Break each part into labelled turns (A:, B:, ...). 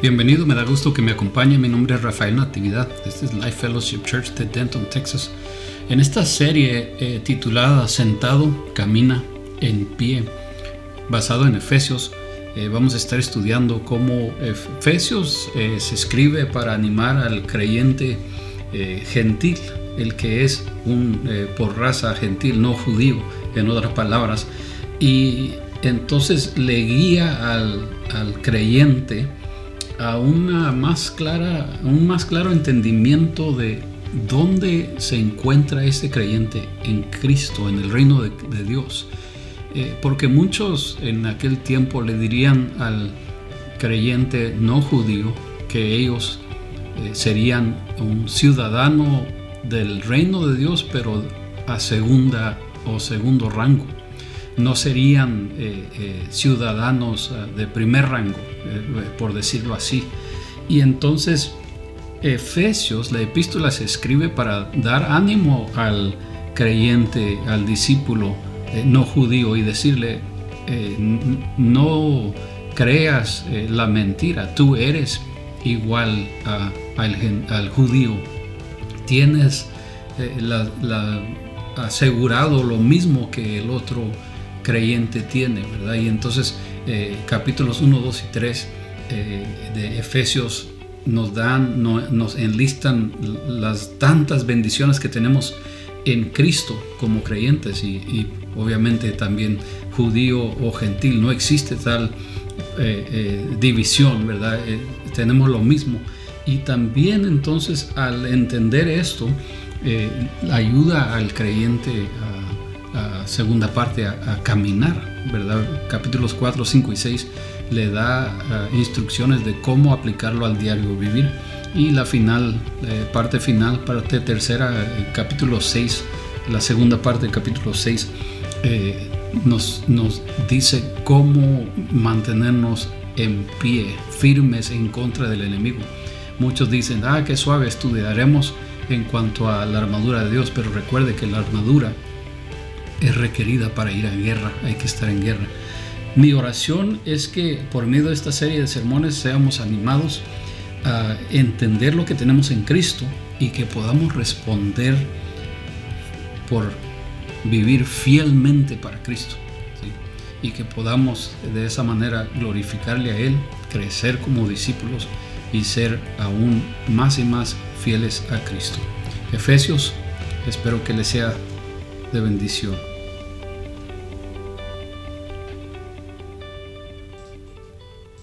A: Bienvenido, me da gusto que me acompañe. Mi nombre es Rafael Natividad. Este es Life Fellowship Church de Denton, Texas. En esta serie eh, titulada Sentado, Camina, en pie, basado en Efesios, eh, vamos a estar estudiando cómo Efesios eh, se escribe para animar al creyente gentil, el que es un por raza gentil, no judío, en otras palabras. Y entonces le guía al, al creyente a una más clara, un más claro entendimiento de dónde se encuentra ese creyente en Cristo, en el reino de, Dios. Eh, porque muchos en aquel tiempo le dirían al creyente no judío que ellos eh, serían un ciudadano del reino de Dios, pero a segunda o segundo rango. No serían eh, ciudadanos de primer rango eh, por decirlo así. Y entonces Efesios, la epístola se escribe para dar ánimo al creyente, al discípulo eh, no judío y decirle, eh, no creas la mentira, tú eres igual al, judío, tienes asegurado lo mismo que el otro creyente tiene, ¿verdad? Y entonces eh, capítulos 1, 2 y 3 eh, de Efesios nos dan, nos enlistan las tantas bendiciones que tenemos en Cristo como creyentes y, obviamente también judío o gentil, no existe tal eh, división, ¿verdad? tenemos lo mismo. Y también entonces al entender esto, ayuda al creyente a, segunda parte a caminar ¿verdad? Capítulos 4, 5 y 6 le da ah, instrucciones de cómo aplicarlo al diario vivir. Y la final, eh, parte final, parte tercera, eh, capítulo 6, la segunda parte del capítulo 6, eh, nos, nos dice cómo mantenernos en pie, firmes en contra del enemigo. Muchos dicen, ah, qué suave, estudiaremos en cuanto a la armadura de Dios, pero recuerde que la armadura es requerida para ir a guerra, hay que estar en guerra. Mi oración es que por medio de esta serie de sermones seamos animados a entender lo que tenemos en Cristo y que podamos responder por vivir fielmente para Cristo. Y que podamos de esa manera glorificarle a Él, crecer como discípulos y ser aún más y más fieles a Cristo. Efesios, espero que les sea de bendición.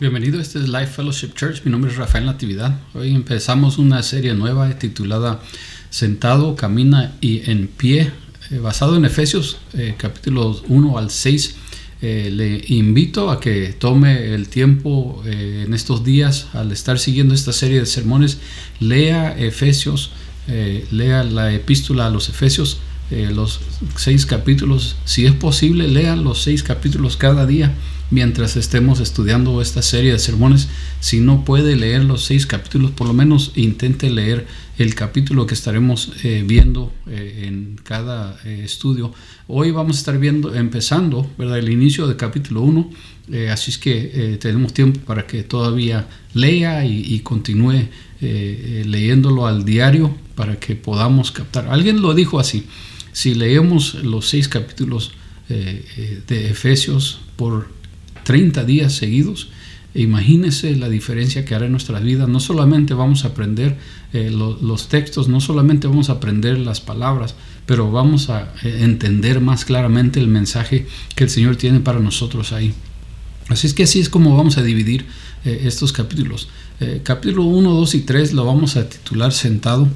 A: Bienvenido, este es Life Fellowship Church, mi nombre es Rafael Natividad. Hoy empezamos una serie nueva titulada Sentado, Camina y en pie, eh, basado en Efesios eh, capítulos 1 al 6. Eh, le invito a que tome el tiempo en estos días, al estar siguiendo esta serie de sermones, lea Efesios, lea la epístola a los Efesios, los seis capítulos. Si es posible, lea los seis capítulos cada día mientras estemos estudiando esta serie de sermones. Si no puede leer los seis capítulos, por lo menos intente leer el capítulo que estaremos eh, viendo eh, en cada eh, estudio. Hoy vamos a estar viendo, empezando, ¿verdad? El inicio del capítulo 1. así es que tenemos tiempo para que todavía lea y, y continúe leyéndolo al diario para que podamos captar. Alguien lo dijo así. Si leemos los seis capítulos de Efesios por 30 días seguidos, imagínese la diferencia que hará en nuestras vidas. No solamente vamos a aprender eh, los textos, no solamente vamos a aprender las palabras, pero vamos a eh, entender más claramente el mensaje que el Señor tiene para nosotros ahí. Así es que así es como vamos a dividir eh, estos capítulos. capítulo 1, 2 y 3 lo vamos a titular sentado.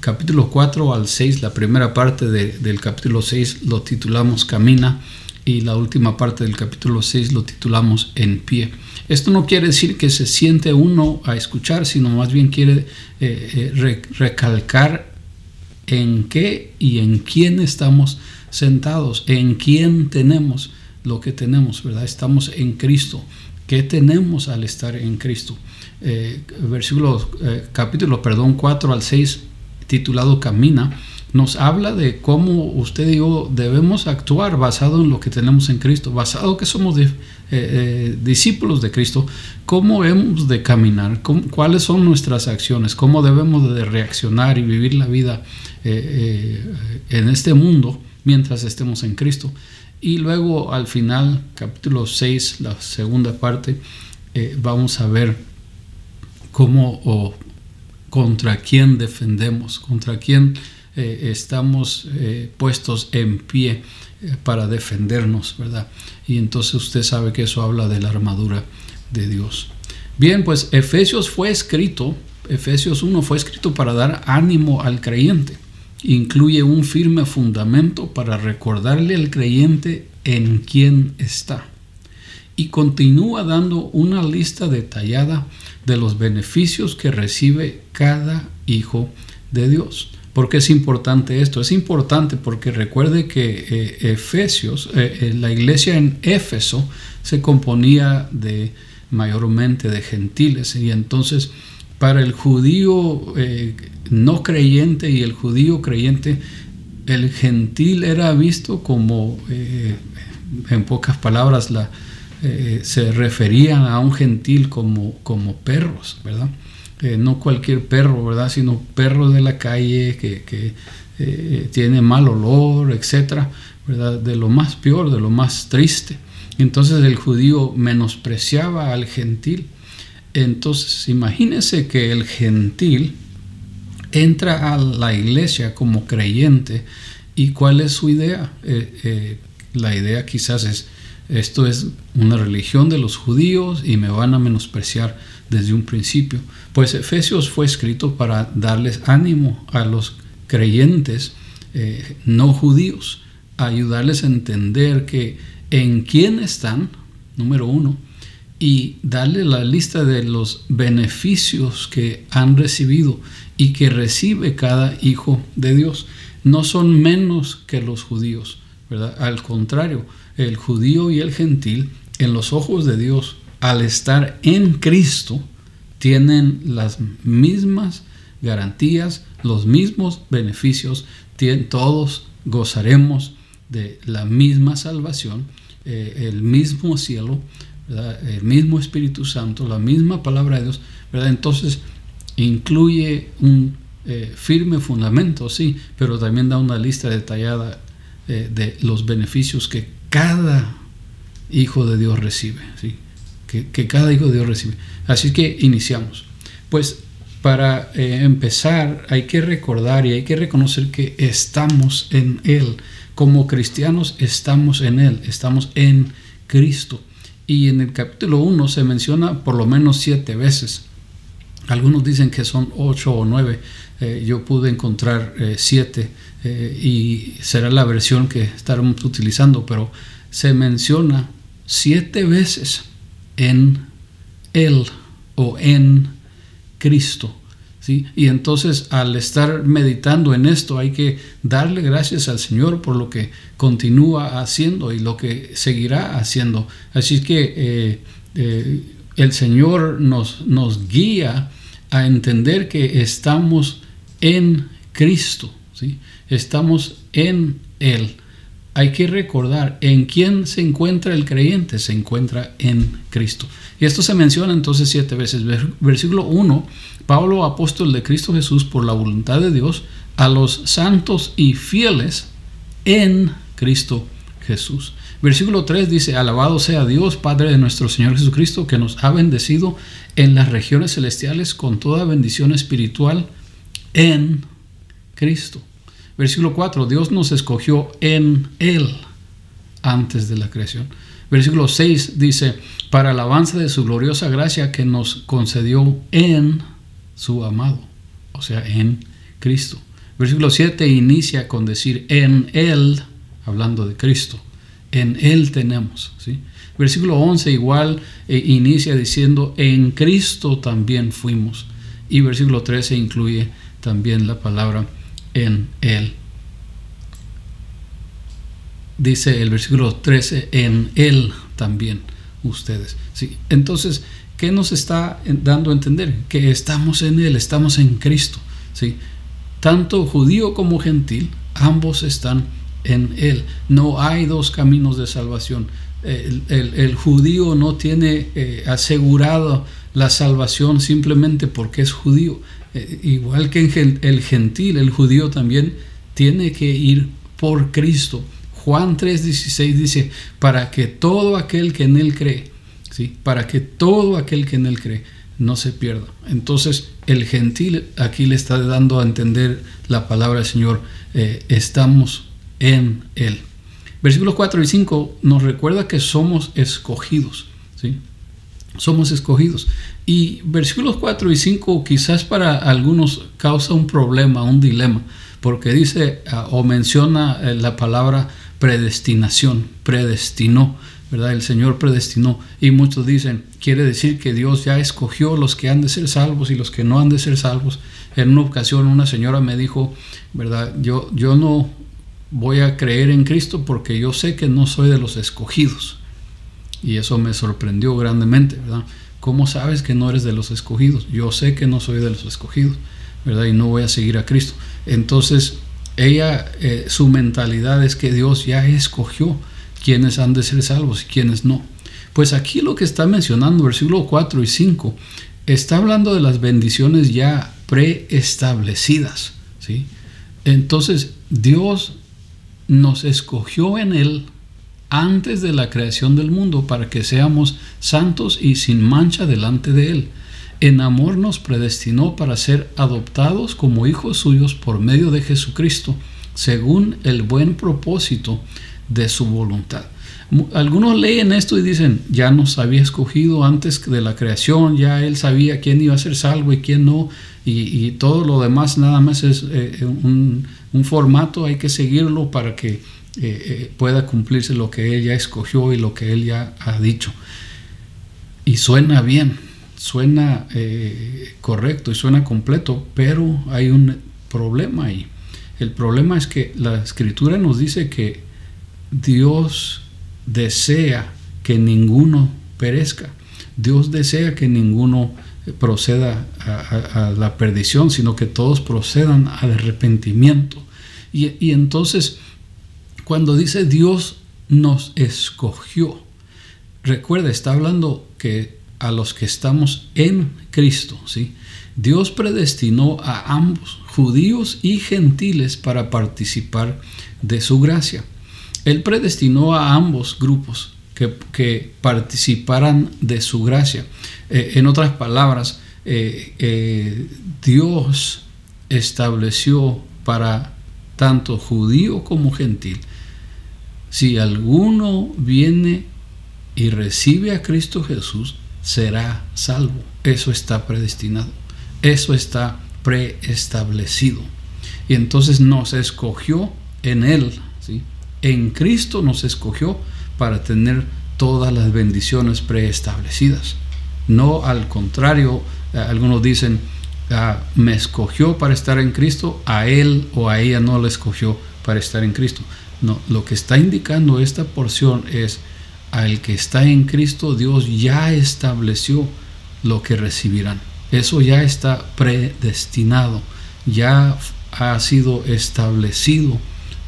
A: Capítulo 4 al 6, la primera parte del capítulo 6 lo titulamos Camina y la última parte del capítulo 6 lo titulamos En pie. Esto no quiere decir que se siente uno a escuchar, sino más bien quiere eh, eh, recalcar en qué y en quién estamos sentados, en quién tenemos lo que tenemos, ¿verdad? Estamos en Cristo. ¿Qué tenemos al estar en Cristo? Eh, versículo, capítulo, perdón, 4 al 6, titulado Camina, nos habla de cómo usted y yo debemos actuar basado en lo que tenemos en Cristo, basado que somos eh, eh, discípulos de Cristo, cómo hemos de caminar, cuáles son nuestras acciones, cómo debemos de reaccionar y vivir la vida eh, en este mundo mientras estemos en Cristo. Y luego al final, capítulo 6, la segunda parte, vamos a ver cómo contra quién defendemos, contra quién eh, estamos eh, puestos en pie eh, para defendernos, ¿verdad? Y entonces usted sabe que eso habla de la armadura de Dios. Bien, pues Efesios fue escrito, Efesios 1 fue escrito para dar ánimo al creyente. Incluye un firme fundamento para recordarle al creyente en quién está. Y continúa dando una lista detallada de los beneficios que recibe cada hijo de Dios. ¿Por qué es importante esto? Es importante porque recuerde que eh, Efesios, eh, eh, la iglesia en Éfeso se componía de mayormente de gentiles y entonces para el judío no creyente y el judío creyente, el gentil era visto como, en pocas palabras, la, se referían a un gentil como, como perros, ¿verdad? no cualquier perro, ¿verdad? Sino perro de la calle que, eh, tiene mal olor, etcétera, ¿verdad? De lo más peor, de lo más triste. Entonces el judío menospreciaba al gentil. Entonces imagínense que el gentil entra a la iglesia como creyente y cuál es su idea. Eh, eh, la idea quizás es, esto es una religión de los judíos y me van a menospreciar desde un principio. Pues Efesios fue escrito para darles ánimo a los creyentes eh, no judíos, ayudarles a entender que en quién están, número uno, y darle la lista de los beneficios que han recibido y que recibe cada hijo de Dios. No son menos que los judíos, ¿verdad? Al contrario, el judío y el gentil, en los ojos de Dios, al estar en Cristo, tienen las mismas garantías, los mismos beneficios, todos gozaremos de la misma salvación, eh, el mismo cielo, el mismo Espíritu Santo, la misma palabra de Dios, ¿verdad? Entonces incluye un eh, firme fundamento, sí, pero también da una lista detallada eh, de los beneficios que cada hijo de Dios recibe, que, cada hijo de Dios recibe. Así que iniciamos. Pues para eh, empezar hay que recordar y hay que reconocer que estamos en Él. Como cristianos estamos en Él, estamos en Cristo. Y en el capítulo 1 se menciona por lo menos siete veces. Algunos dicen que son ocho o nueve. Eh, yo pude encontrar eh, siete y será la versión que estaremos utilizando, pero se menciona siete veces en Él o en Cristo. ¿sí? Y entonces al estar meditando en esto hay que darle gracias al Señor por lo que continúa haciendo y lo que seguirá haciendo. Así que eh, eh, el Señor nos, nos guía a entender que estamos en Cristo, estamos en Él hay que recordar en quién se encuentra el creyente, se encuentra en Cristo. Y esto se menciona entonces siete veces. Versículo 1, Pablo, apóstol de Cristo Jesús, por la voluntad de Dios, a los santos y fieles en Cristo Jesús. Versículo 3 dice, alabado sea Dios, Padre de nuestro Señor Jesucristo, que nos ha bendecido en las regiones celestiales con toda bendición espiritual en Cristo. Versículo 4, Dios nos escogió en Él antes de la creación. Versículo 6 dice, para alabanza de su gloriosa gracia que nos concedió en su amado, o sea, en Cristo. Versículo 7 inicia con decir en Él, hablando de Cristo. En Él tenemos. ¿sí? Versículo 11 igual eh, inicia diciendo en Cristo también fuimos. Y versículo 13 incluye también la palabra en Él. Dice el versículo 13, en Él también ustedes. ¿sí? Entonces, ¿qué nos está dando a entender? Que estamos en Él, estamos en Cristo. ¿sí? tanto judío como gentil, ambos están en Él. No hay dos caminos de salvación. El, judío no tiene eh, asegurado la salvación simplemente porque es judío. Eh, igual que el gentil, el judío también tiene que ir por Cristo. Juan 3:16 dice, para que todo aquel que en Él cree, ¿sí? para que todo aquel que en Él cree no se pierda. Entonces el gentil aquí le está dando a entender la palabra del Señor, eh, estamos en Él. Versículos 4 y 5 nos recuerda que somos escogidos. ¿sí? Somos escogidos. Y versículos 4 y 5 quizás para algunos causa un problema, un dilema, porque dice ah, o menciona eh, la palabra predestinación, predestinó, ¿verdad? El Señor predestinó. Y muchos dicen, quiere decir que Dios ya escogió los que han de ser salvos y los que no han de ser salvos. En una ocasión una señora me dijo, ¿verdad? Yo, yo no voy a creer en Cristo porque yo sé que no soy de los escogidos. Y eso me sorprendió grandemente, ¿verdad? ¿Cómo sabes que no eres de los escogidos? Yo sé que no soy de los escogidos, ¿verdad? Y no voy a seguir a Cristo. Entonces, ella, eh, su mentalidad es que Dios ya escogió quienes han de ser salvos y quienes no. Pues aquí lo que está mencionando, versículo 4 y 5, está hablando de las bendiciones ya preestablecidas. ¿sí? Entonces, Dios nos escogió en Él antes de la creación del mundo para que seamos santos y sin mancha delante de Él. En amor nos predestinó para ser adoptados como hijos suyos por medio de Jesucristo, según el buen propósito de su voluntad. Algunos leen esto y dicen, ya nos había escogido antes de la creación, ya Él sabía quién iba a ser salvo y quién no, y, todo lo demás nada más es eh, un, un formato, hay que seguirlo para que eh, eh, pueda cumplirse lo que él ya escogió y lo que él ya ha dicho. Y suena bien, suena eh, correcto y suena completo, pero hay un problema ahí. El problema es que la escritura nos dice que Dios desea que ninguno perezca. Dios desea que ninguno proceda a, la perdición, sino que todos procedan al arrepentimiento. Y, entonces, cuando dice Dios nos escogió, recuerda, está hablando que a los que estamos en Cristo, ¿sí? Dios predestinó a ambos, judíos y gentiles, para participar de su gracia. Él predestinó a ambos grupos que, participaran de su gracia. Eh, en otras palabras, eh, eh, Dios estableció para tanto judío como gentil, si alguno viene y recibe a Cristo Jesús, será salvo. Eso está predestinado. Eso está preestablecido. Y entonces nos escogió en Él. ¿sí? En Cristo nos escogió para tener todas las bendiciones preestablecidas. No al contrario, eh, algunos dicen, ah, me escogió para estar en Cristo, a él o a ella no le escogió para estar en Cristo. No, lo que está indicando esta porción es, al que está en Cristo, Dios ya estableció lo que recibirán. Eso ya está predestinado, ya ha sido establecido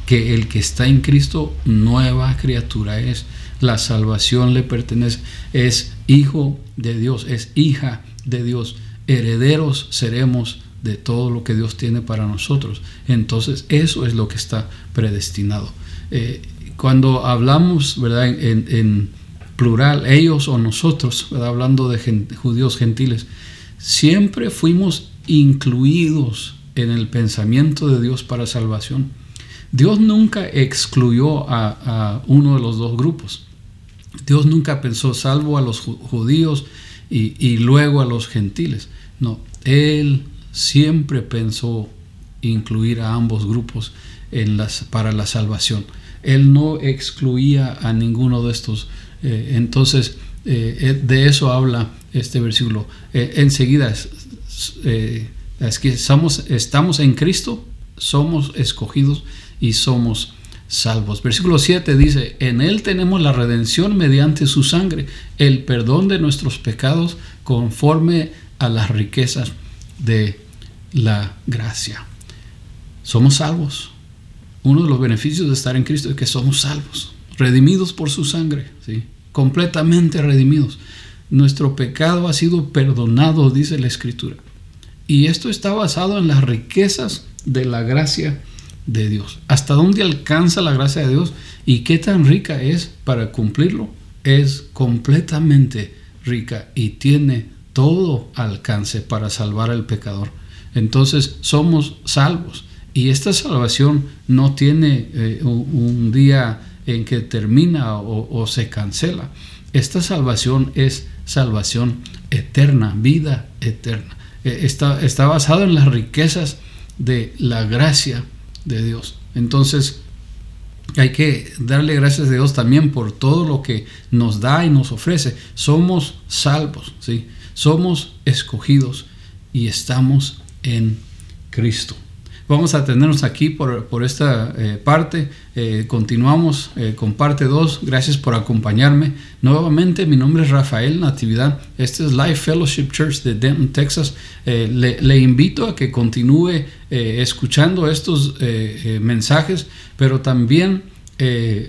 A: que el que está en Cristo, nueva criatura es. La salvación le pertenece, es hijo de Dios, es hija de Dios. Herederos seremos de todo lo que Dios tiene para nosotros. Entonces, eso es lo que está predestinado. Eh, cuando hablamos, ¿verdad? En, plural, ellos o nosotros, hablando de judíos gentiles, siempre fuimos incluidos en el pensamiento de Dios para salvación. Dios nunca excluyó a, uno de los dos grupos. Dios nunca pensó salvo a los judíos y, luego a los gentiles. No, Él siempre pensó incluir a ambos grupos para la salvación. Él no excluía a ninguno de estos. Eh, entonces, eh, eh, de eso habla este versículo. enseguida, es que estamos, estamos en Cristo, somos escogidos y somos salvos. Versículo 7 dice, en Él tenemos la redención mediante su sangre, el perdón de nuestros pecados conforme a las riquezas de la gracia. somos salvos. Uno de los beneficios de estar en Cristo es que somos salvos, redimidos por su sangre, ¿sí? completamente redimidos. Nuestro pecado ha sido perdonado, dice la Escritura. Y esto está basado en las riquezas de la gracia de Dios. ¿Hasta dónde alcanza la gracia de Dios y qué tan rica es para cumplirlo? Es completamente rica y tiene todo alcance para salvar al pecador. Entonces somos salvos y esta salvación no tiene eh, un día en que termina o, se cancela. Esta salvación es salvación eterna, vida eterna. E, está, está basado en las riquezas de la gracia de Dios. Entonces, hay que darle gracias a Dios también por todo lo que nos da y nos ofrece. Somos salvos, ¿sí? somos escogidos y estamos en Cristo. Vamos a tenernos aquí por, esta eh, parte. Eh, continuamos eh, con parte 2. Gracias por acompañarme. Nuevamente, mi nombre es Rafael Natividad. Este es Life Fellowship Church de Denton, Texas. Le, le, invito a que continúe escuchando estos mensajes, pero también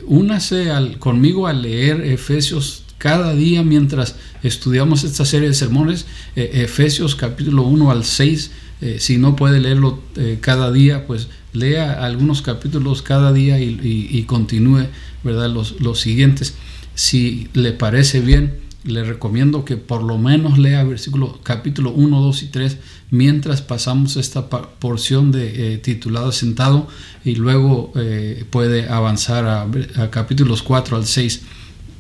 A: únase al, conmigo a leer Efesios cada día mientras estudiamos esta serie de sermones. Efesios capítulo 1 al 6 eh, si no puede leerlo eh, cada día, pues lea algunos capítulos cada día y, continúe ¿verdad? Los, siguientes. Si le parece bien, le recomiendo que por lo menos lea versículo, capítulo 1, 2 y 3 mientras pasamos esta porción de eh, titulado sentado y luego puede avanzar a, a, capítulos 4 al 6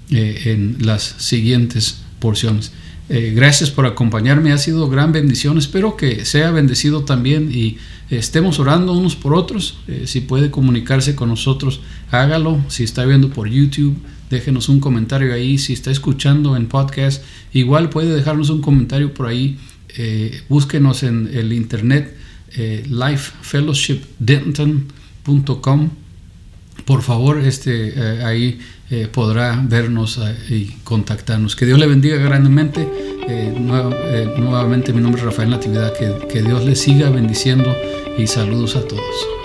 A: en las siguientes porciones. Eh, gracias por acompañarme, ha sido gran bendición. Espero que sea bendecido también y estemos orando unos por otros. Eh, si puede comunicarse con nosotros, hágalo. Si está viendo por YouTube, déjenos un comentario ahí. Si está escuchando en podcast, igual puede dejarnos un comentario por ahí. Eh, búsquenos en el internet lifefellowshipdenton.com. Por favor, este, ahí eh, podrá vernos eh, y contactarnos. Que Dios le bendiga grandemente. Eh, nuevamente mi nombre es Rafael Natividad. Que, que Dios le siga bendiciendo y saludos a todos.